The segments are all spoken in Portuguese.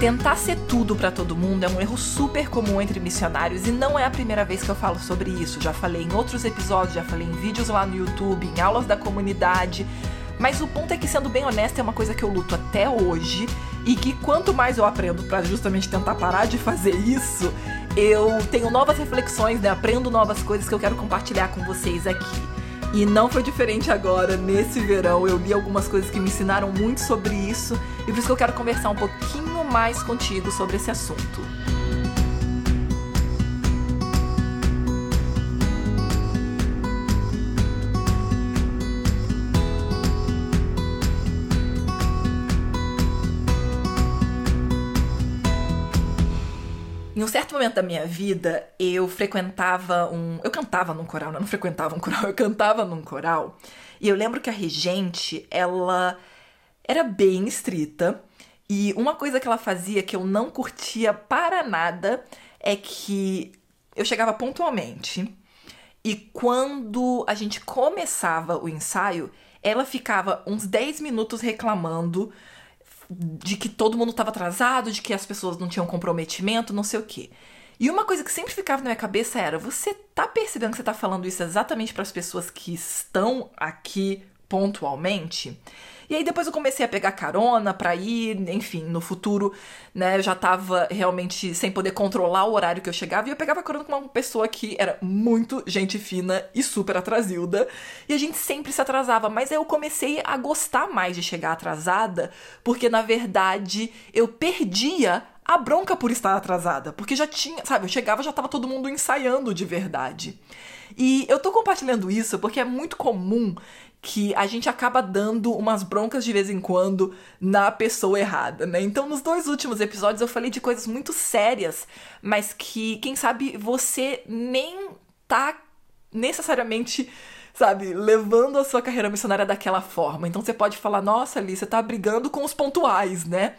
Tentar ser tudo para todo mundo é um erro super comum entre missionários e não é a primeira vez que eu falo sobre isso. Já falei em outros episódios, já falei em vídeos lá no YouTube, em aulas da comunidade. Mas o ponto é que, sendo bem honesta, é uma coisa que eu luto até hoje e que quanto mais eu aprendo para justamente tentar parar de fazer isso, eu tenho novas reflexões, né? aprendo novas coisas que eu quero compartilhar com vocês aqui. E não foi diferente agora, nesse verão. Eu li algumas coisas que me ensinaram muito sobre isso e por isso que eu quero conversar um pouquinho mais contigo sobre esse assunto. Em um certo momento da minha vida, eu frequentava um. Eu cantava num coral, não, não frequentava um coral, eu cantava num coral. E eu lembro que a regente, ela era bem estrita. E uma coisa que ela fazia que eu não curtia para nada é que eu chegava pontualmente. E quando a gente começava o ensaio, ela ficava uns 10 minutos reclamando de que todo mundo estava atrasado, de que as pessoas não tinham comprometimento, não sei o quê. E uma coisa que sempre ficava na minha cabeça era: você tá percebendo que você tá falando isso exatamente para as pessoas que estão aqui pontualmente? E aí depois eu comecei a pegar carona para ir, enfim, no futuro, né, eu já tava realmente sem poder controlar o horário que eu chegava e eu pegava carona com uma pessoa que era muito gente fina e super atrasilda, e a gente sempre se atrasava, mas aí eu comecei a gostar mais de chegar atrasada, porque na verdade eu perdia a bronca por estar atrasada, porque já tinha, sabe, eu chegava já tava todo mundo ensaiando de verdade. E eu tô compartilhando isso porque é muito comum que a gente acaba dando umas broncas de vez em quando na pessoa errada, né? Então, nos dois últimos episódios eu falei de coisas muito sérias, mas que, quem sabe, você nem tá necessariamente sabe, levando a sua carreira missionária daquela forma. Então você pode falar, nossa, ali, você tá brigando com os pontuais, né?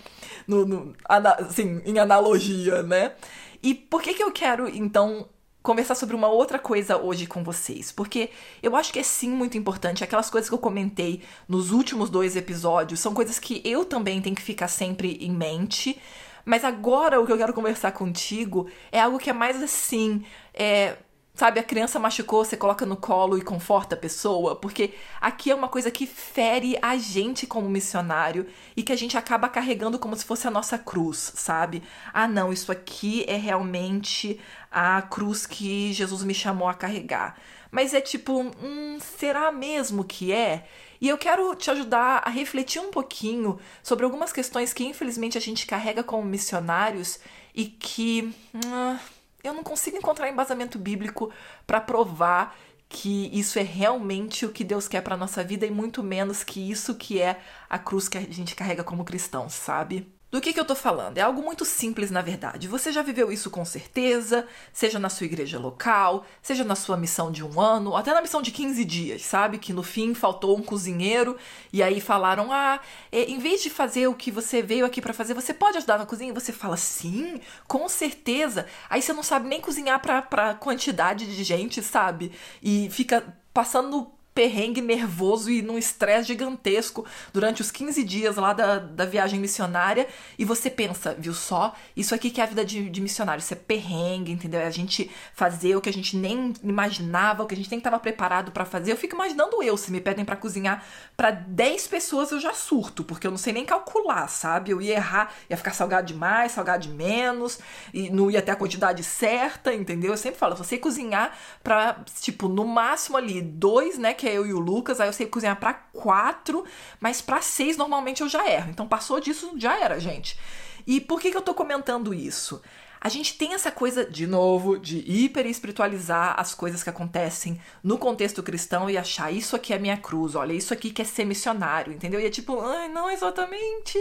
No, no, assim, em analogia, né? E por que que eu quero, então, conversar sobre uma outra coisa hoje com vocês, porque eu acho que é sim muito importante. Aquelas coisas que eu comentei nos últimos dois episódios são coisas que eu também tenho que ficar sempre em mente. Mas agora o que eu quero conversar contigo é algo que é mais assim. É, Sabe, a criança machucou, você coloca no colo e conforta a pessoa, porque aqui é uma coisa que fere a gente como missionário e que a gente acaba carregando como se fosse a nossa cruz, sabe? Ah, não, isso aqui é realmente a cruz que Jesus me chamou a carregar. Mas é tipo, hum, será mesmo que é? E eu quero te ajudar a refletir um pouquinho sobre algumas questões que infelizmente a gente carrega como missionários e que. Hum, eu não consigo encontrar embasamento bíblico para provar que isso é realmente o que Deus quer para nossa vida e muito menos que isso que é a cruz que a gente carrega como cristão, sabe? Do que, que eu tô falando? É algo muito simples, na verdade. Você já viveu isso com certeza, seja na sua igreja local, seja na sua missão de um ano, até na missão de 15 dias, sabe? Que no fim faltou um cozinheiro e aí falaram: ah, é, em vez de fazer o que você veio aqui para fazer, você pode ajudar na cozinha? E você fala: sim, com certeza. Aí você não sabe nem cozinhar pra, pra quantidade de gente, sabe? E fica passando perrengue nervoso e num estresse gigantesco durante os 15 dias lá da, da viagem missionária. E você pensa, viu só? Isso aqui que é a vida de, de missionário. Isso é perrengue, entendeu? É a gente fazer o que a gente nem imaginava, o que a gente nem estava preparado para fazer. Eu fico imaginando eu, se me pedem para cozinhar para 10 pessoas, eu já surto, porque eu não sei nem calcular, sabe? Eu ia errar, ia ficar salgado demais, salgado de menos, e não ia ter a quantidade certa, entendeu? Eu sempre falo, você cozinhar para tipo, no máximo ali, dois, né? Que é eu e o Lucas, aí eu sei cozinhar para quatro, mas para seis normalmente eu já erro. Então passou disso, já era, gente. E por que, que eu tô comentando isso? a gente tem essa coisa, de novo, de hiper espiritualizar as coisas que acontecem no contexto cristão e achar isso aqui é minha cruz, olha, isso aqui quer ser missionário, entendeu? E é tipo, ai, não exatamente.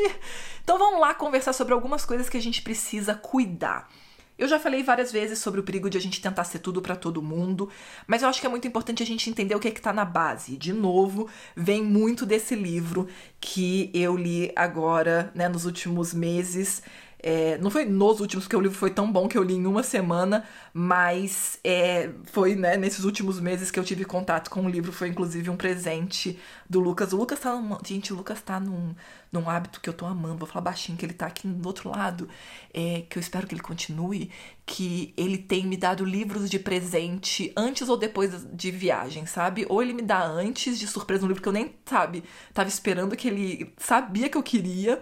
Então vamos lá conversar sobre algumas coisas que a gente precisa cuidar. Eu já falei várias vezes sobre o perigo de a gente tentar ser tudo para todo mundo, mas eu acho que é muito importante a gente entender o que é que tá na base. De novo, vem muito desse livro que eu li agora, né, nos últimos meses, é, não foi nos últimos, porque o livro foi tão bom que eu li em uma semana, mas é, foi né, nesses últimos meses que eu tive contato com o livro. Foi inclusive um presente do Lucas. O Lucas tá. Gente, o Lucas tá num, num hábito que eu tô amando. Vou falar baixinho, que ele tá aqui do outro lado. É, que eu espero que ele continue. Que ele tem me dado livros de presente antes ou depois de viagem, sabe? Ou ele me dá antes de surpresa um livro que eu nem, sabe, tava esperando que ele sabia que eu queria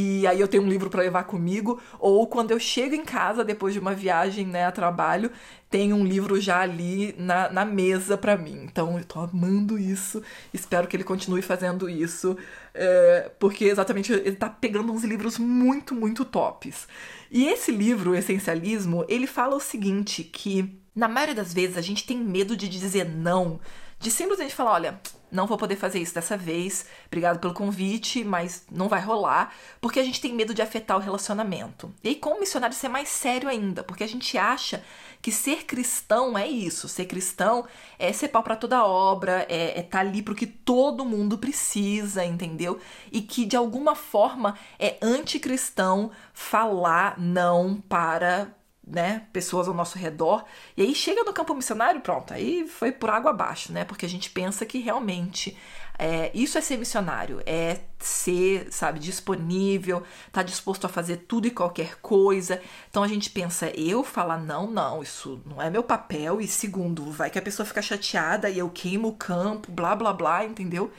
e aí eu tenho um livro para levar comigo, ou quando eu chego em casa depois de uma viagem, né, a trabalho, tem um livro já ali na, na mesa para mim. Então eu tô amando isso, espero que ele continue fazendo isso, é, porque exatamente ele tá pegando uns livros muito, muito tops. E esse livro, Essencialismo, ele fala o seguinte, que na maioria das vezes a gente tem medo de dizer não, de simplesmente falar, olha, não vou poder fazer isso dessa vez. Obrigado pelo convite, mas não vai rolar, porque a gente tem medo de afetar o relacionamento. E aí, como missionário, isso é mais sério ainda, porque a gente acha que ser cristão é isso. Ser cristão é ser pau para toda obra, é estar tá ali pro que todo mundo precisa, entendeu? E que de alguma forma é anticristão falar não para né, pessoas ao nosso redor. E aí chega no campo missionário, pronto, aí foi por água abaixo, né? Porque a gente pensa que realmente é, isso é ser missionário, é ser, sabe, disponível, tá disposto a fazer tudo e qualquer coisa. Então a gente pensa, eu falar não, não, isso não é meu papel. E segundo, vai que a pessoa fica chateada e eu queimo o campo, blá blá blá, entendeu?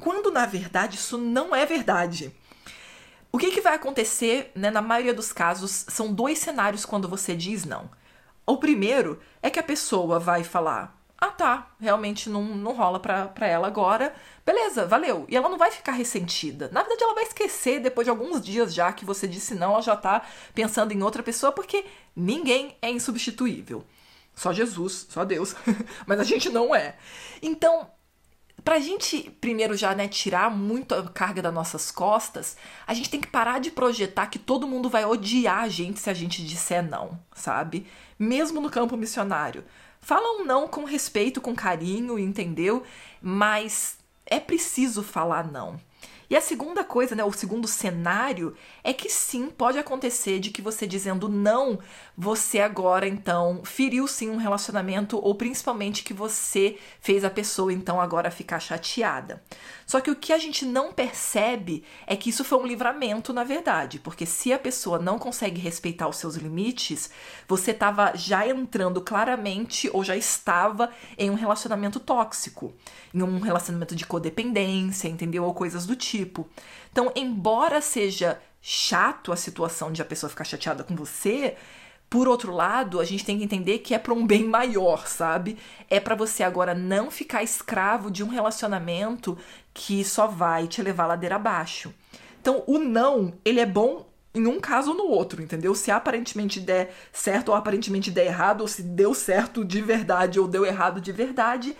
Quando na verdade isso não é verdade. O que, que vai acontecer, né, na maioria dos casos, são dois cenários quando você diz não. O primeiro é que a pessoa vai falar: ah tá, realmente não, não rola pra, pra ela agora, beleza, valeu. E ela não vai ficar ressentida. Na verdade, ela vai esquecer depois de alguns dias já que você disse não, ela já tá pensando em outra pessoa, porque ninguém é insubstituível. Só Jesus, só Deus. Mas a gente não é. Então, Pra gente, primeiro, já né, tirar muito a carga das nossas costas, a gente tem que parar de projetar que todo mundo vai odiar a gente se a gente disser não, sabe? Mesmo no campo missionário. Fala um não com respeito, com carinho, entendeu? Mas é preciso falar não. E a segunda coisa, né, o segundo cenário é que sim, pode acontecer de que você dizendo não, você agora então feriu sim um relacionamento ou principalmente que você fez a pessoa então agora ficar chateada. Só que o que a gente não percebe é que isso foi um livramento, na verdade, porque se a pessoa não consegue respeitar os seus limites, você estava já entrando claramente ou já estava em um relacionamento tóxico, em um relacionamento de codependência, entendeu? Ou coisas do tipo. Então, embora seja chato a situação de a pessoa ficar chateada com você, por outro lado, a gente tem que entender que é para um bem maior, sabe? É para você agora não ficar escravo de um relacionamento que só vai te levar ladeira abaixo. Então, o não, ele é bom em um caso ou no outro, entendeu? Se aparentemente der certo ou aparentemente der errado, ou se deu certo de verdade ou deu errado de verdade,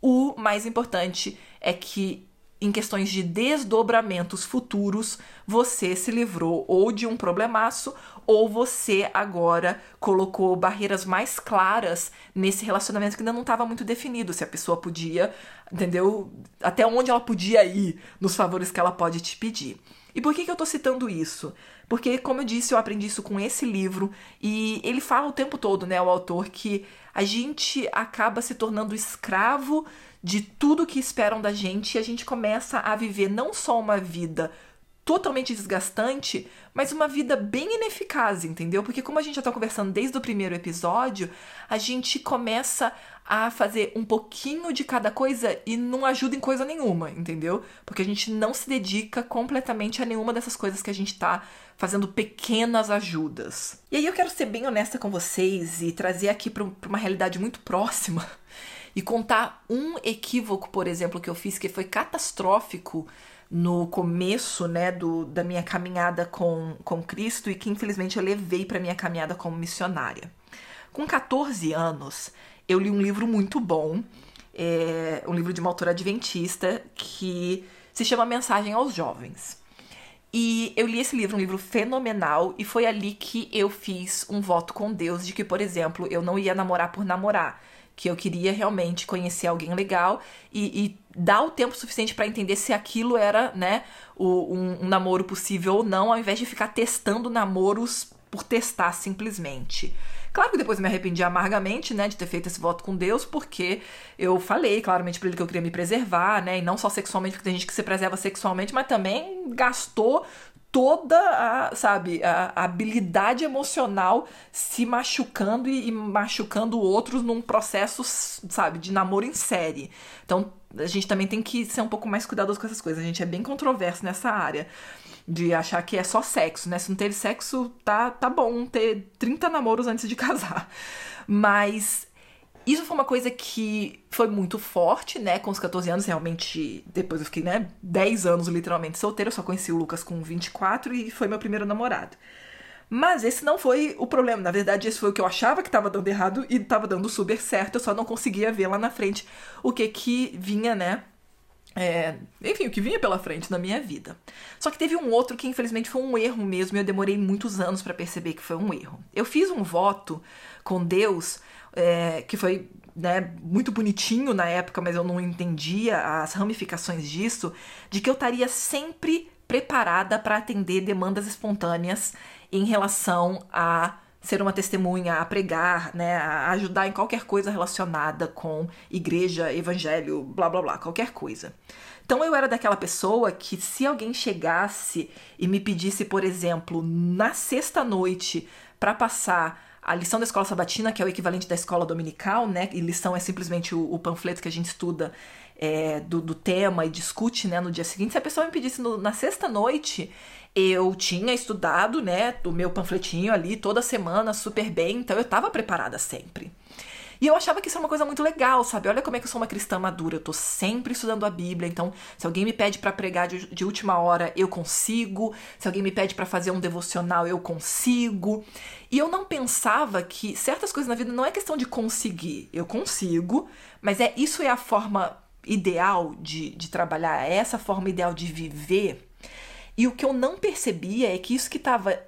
o mais importante é que em questões de desdobramentos futuros, você se livrou ou de um problemaço ou você agora colocou barreiras mais claras nesse relacionamento que ainda não estava muito definido, se a pessoa podia, entendeu? Até onde ela podia ir nos favores que ela pode te pedir. E por que, que eu estou citando isso? Porque, como eu disse, eu aprendi isso com esse livro. E ele fala o tempo todo, né, o autor, que a gente acaba se tornando escravo de tudo que esperam da gente e a gente começa a viver não só uma vida totalmente desgastante, mas uma vida bem ineficaz, entendeu? Porque como a gente já tá conversando desde o primeiro episódio, a gente começa a fazer um pouquinho de cada coisa e não ajuda em coisa nenhuma, entendeu? Porque a gente não se dedica completamente a nenhuma dessas coisas que a gente tá fazendo pequenas ajudas. E aí eu quero ser bem honesta com vocês e trazer aqui para uma realidade muito próxima e contar um equívoco, por exemplo, que eu fiz que foi catastrófico no começo, né, do, da minha caminhada com, com Cristo e que infelizmente eu levei para minha caminhada como missionária. Com 14 anos, eu li um livro muito bom, é, um livro de uma autora adventista que se chama Mensagem aos Jovens. E eu li esse livro, um livro fenomenal, e foi ali que eu fiz um voto com Deus de que, por exemplo, eu não ia namorar por namorar, que eu queria realmente conhecer alguém legal e, e dar o tempo suficiente para entender se aquilo era, né, o, um, um namoro possível ou não, ao invés de ficar testando namoros por testar simplesmente. Claro que depois eu me arrependi amargamente, né, de ter feito esse voto com Deus, porque eu falei claramente para ele que eu queria me preservar, né, e não só sexualmente, porque tem gente que se preserva sexualmente, mas também gastou toda a, sabe, a, habilidade emocional se machucando e, e, machucando outros num processo, sabe, de namoro em série. Então, a gente também tem que ser um pouco mais cuidadoso com essas coisas. A gente é bem controverso nessa área de achar que é só sexo, né? Se não ter sexo, tá, tá bom ter 30 namoros antes de casar. Mas isso foi uma coisa que foi muito forte, né? Com os 14 anos, realmente. Depois eu fiquei, né? 10 anos literalmente solteira. Eu só conheci o Lucas com 24 e foi meu primeiro namorado. Mas esse não foi o problema. Na verdade, esse foi o que eu achava que estava dando errado e estava dando super certo. Eu só não conseguia ver lá na frente o que que vinha, né? É, enfim, o que vinha pela frente na minha vida. Só que teve um outro que infelizmente foi um erro mesmo e eu demorei muitos anos para perceber que foi um erro. Eu fiz um voto com Deus é, que foi né, muito bonitinho na época, mas eu não entendia as ramificações disso, de que eu estaria sempre preparada para atender demandas espontâneas em relação a ser uma testemunha, a pregar, né, a ajudar em qualquer coisa relacionada com igreja, evangelho, blá blá blá, qualquer coisa. Então eu era daquela pessoa que se alguém chegasse e me pedisse, por exemplo, na sexta noite para passar a lição da escola sabatina, que é o equivalente da escola dominical, né? E lição é simplesmente o, o panfleto que a gente estuda é, do, do, tema e discute né, no dia seguinte. Se a pessoa me pedisse no, na sexta noite, eu tinha estudado, né, o meu panfletinho ali toda semana super bem, então eu estava preparada sempre. E eu achava que isso é uma coisa muito legal, sabe? Olha como é que eu sou uma cristã madura. Eu tô sempre estudando a Bíblia, então se alguém me pede para pregar de, de, última hora, eu consigo. Se alguém me pede para fazer um devocional, eu consigo. E eu não pensava que certas coisas na vida não é questão de conseguir. Eu consigo, mas é isso é a forma ideal de, de trabalhar, é essa forma ideal de viver. E o que eu não percebia é que isso que estava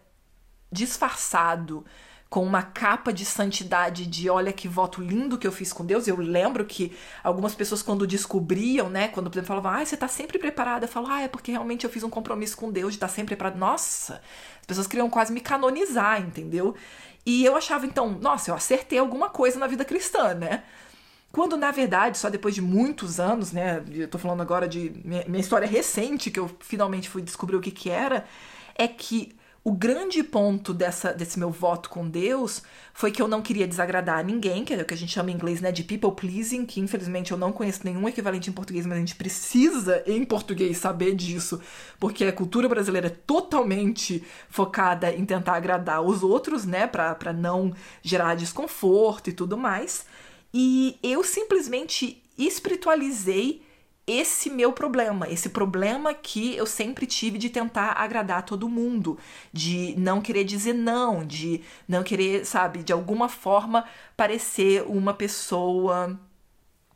disfarçado com uma capa de santidade de olha que voto lindo que eu fiz com Deus. Eu lembro que algumas pessoas quando descobriam, né, quando por exemplo falavam: "Ah, você tá sempre preparada". Eu falo: "Ah, é porque realmente eu fiz um compromisso com Deus de estar tá sempre preparada". Nossa, as pessoas queriam quase me canonizar, entendeu? E eu achava então, nossa, eu acertei alguma coisa na vida cristã, né? Quando, na verdade, só depois de muitos anos, né? Eu tô falando agora de minha, história recente, que eu finalmente fui descobrir o que que era, é que o grande ponto dessa, desse meu voto com Deus foi que eu não queria desagradar ninguém, que é o que a gente chama em inglês né, de people pleasing, que infelizmente eu não conheço nenhum equivalente em português, mas a gente precisa em português saber disso, porque a cultura brasileira é totalmente focada em tentar agradar os outros, né, para não gerar desconforto e tudo mais. E eu simplesmente espiritualizei esse meu problema, esse problema que eu sempre tive de tentar agradar todo mundo, de não querer dizer não, de não querer, sabe, de alguma forma parecer uma pessoa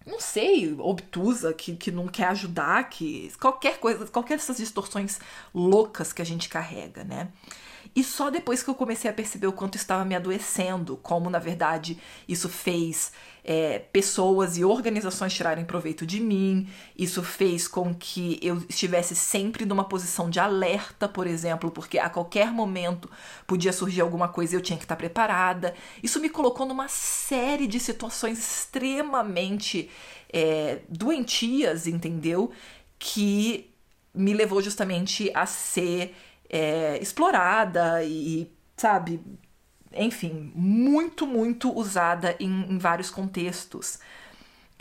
não sei, obtusa, que, que não quer ajudar, que qualquer coisa, qualquer dessas distorções loucas que a gente carrega, né? E só depois que eu comecei a perceber o quanto estava me adoecendo, como na verdade isso fez é, pessoas e organizações tirarem proveito de mim, isso fez com que eu estivesse sempre numa posição de alerta, por exemplo, porque a qualquer momento podia surgir alguma coisa e eu tinha que estar preparada. Isso me colocou numa série de situações extremamente é, doentias, entendeu? Que me levou justamente a ser é, explorada e, sabe, enfim, muito, muito usada em, em vários contextos.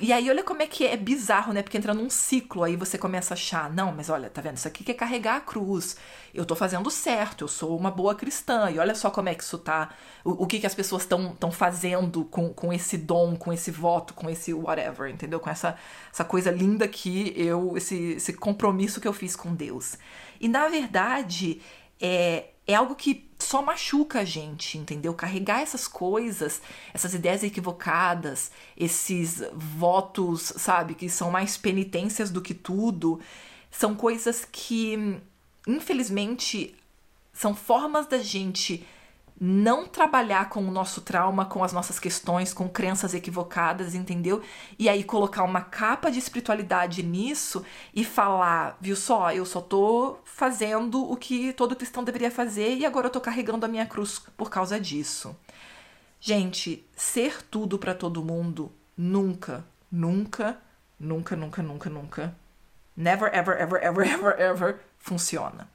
E aí, olha como é que é bizarro, né? Porque entra num ciclo, aí você começa a achar, não, mas olha, tá vendo? Isso aqui que é carregar a cruz. Eu tô fazendo certo, eu sou uma boa cristã. E olha só como é que isso tá. O, o que, que as pessoas estão fazendo com, com esse dom, com esse voto, com esse whatever, entendeu? Com essa, essa coisa linda que eu, esse, esse compromisso que eu fiz com Deus. E na verdade, é, é algo que só machuca a gente, entendeu? Carregar essas coisas, essas ideias equivocadas, esses votos, sabe, que são mais penitências do que tudo, são coisas que, infelizmente, são formas da gente não trabalhar com o nosso trauma, com as nossas questões, com crenças equivocadas, entendeu? E aí colocar uma capa de espiritualidade nisso e falar, viu só, eu só tô fazendo o que todo cristão deveria fazer e agora eu tô carregando a minha cruz por causa disso. Gente, ser tudo para todo mundo nunca, nunca, nunca, nunca, nunca, nunca, never, ever, ever, ever, ever, ever funciona.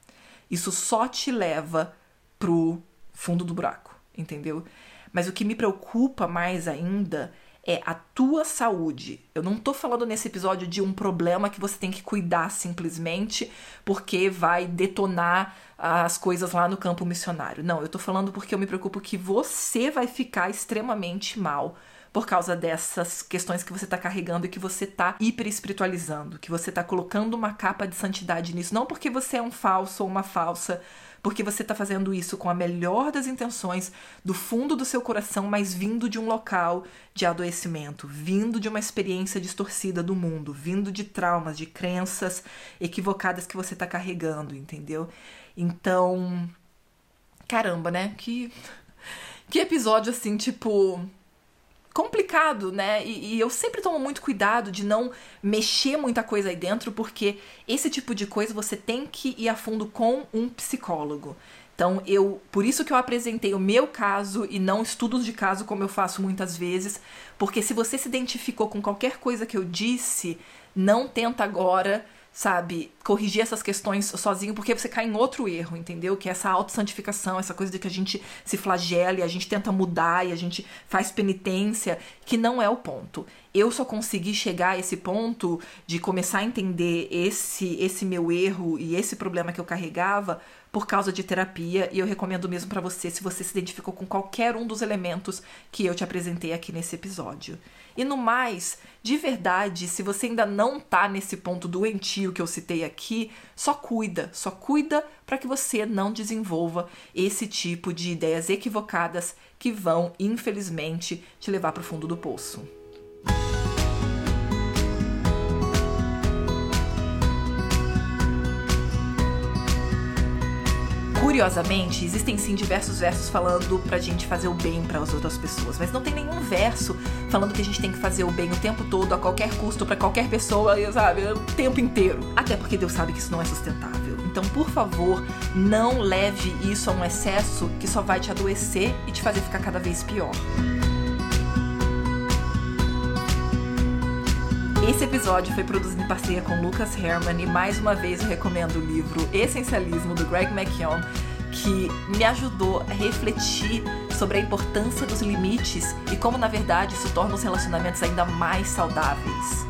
Isso só te leva pro fundo do buraco, entendeu? Mas o que me preocupa mais ainda é a tua saúde. Eu não tô falando nesse episódio de um problema que você tem que cuidar simplesmente porque vai detonar as coisas lá no campo missionário. Não, eu tô falando porque eu me preocupo que você vai ficar extremamente mal por causa dessas questões que você está carregando e que você está hiper espiritualizando, que você está colocando uma capa de santidade nisso, não porque você é um falso ou uma falsa, porque você está fazendo isso com a melhor das intenções, do fundo do seu coração, mas vindo de um local de adoecimento, vindo de uma experiência distorcida do mundo, vindo de traumas, de crenças equivocadas que você está carregando, entendeu? Então, caramba, né? Que que episódio assim, tipo, complicado, né? E, e, eu sempre tomo muito cuidado de não mexer muita coisa aí dentro, porque esse tipo de coisa você tem que ir a fundo com um psicólogo. Então, eu, por isso que eu apresentei o meu caso e não estudos de caso como eu faço muitas vezes, porque se você se identificou com qualquer coisa que eu disse, não tenta agora sabe, corrigir essas questões sozinho, porque você cai em outro erro, entendeu? Que é essa autossantificação, essa coisa de que a gente se flagela e a gente tenta mudar e a gente faz penitência, que não é o ponto. Eu só consegui chegar a esse ponto de começar a entender esse esse meu erro e esse problema que eu carregava por causa de terapia e eu recomendo mesmo para você se você se identificou com qualquer um dos elementos que eu te apresentei aqui nesse episódio. E no mais, de verdade, se você ainda não tá nesse ponto doentio que eu citei aqui, só cuida, só cuida para que você não desenvolva esse tipo de ideias equivocadas que vão, infelizmente, te levar para o fundo do poço. Curiosamente, existem sim diversos versos falando pra gente fazer o bem para as outras pessoas, mas não tem nenhum verso falando que a gente tem que fazer o bem o tempo todo, a qualquer custo, para qualquer pessoa, sabe, o tempo inteiro. Até porque Deus sabe que isso não é sustentável. Então, por favor, não leve isso a um excesso que só vai te adoecer e te fazer ficar cada vez pior. Esse episódio foi produzido em parceria com Lucas Herman e mais uma vez eu recomendo o livro Essencialismo do Greg McKeown, que me ajudou a refletir sobre a importância dos limites e como na verdade isso torna os relacionamentos ainda mais saudáveis.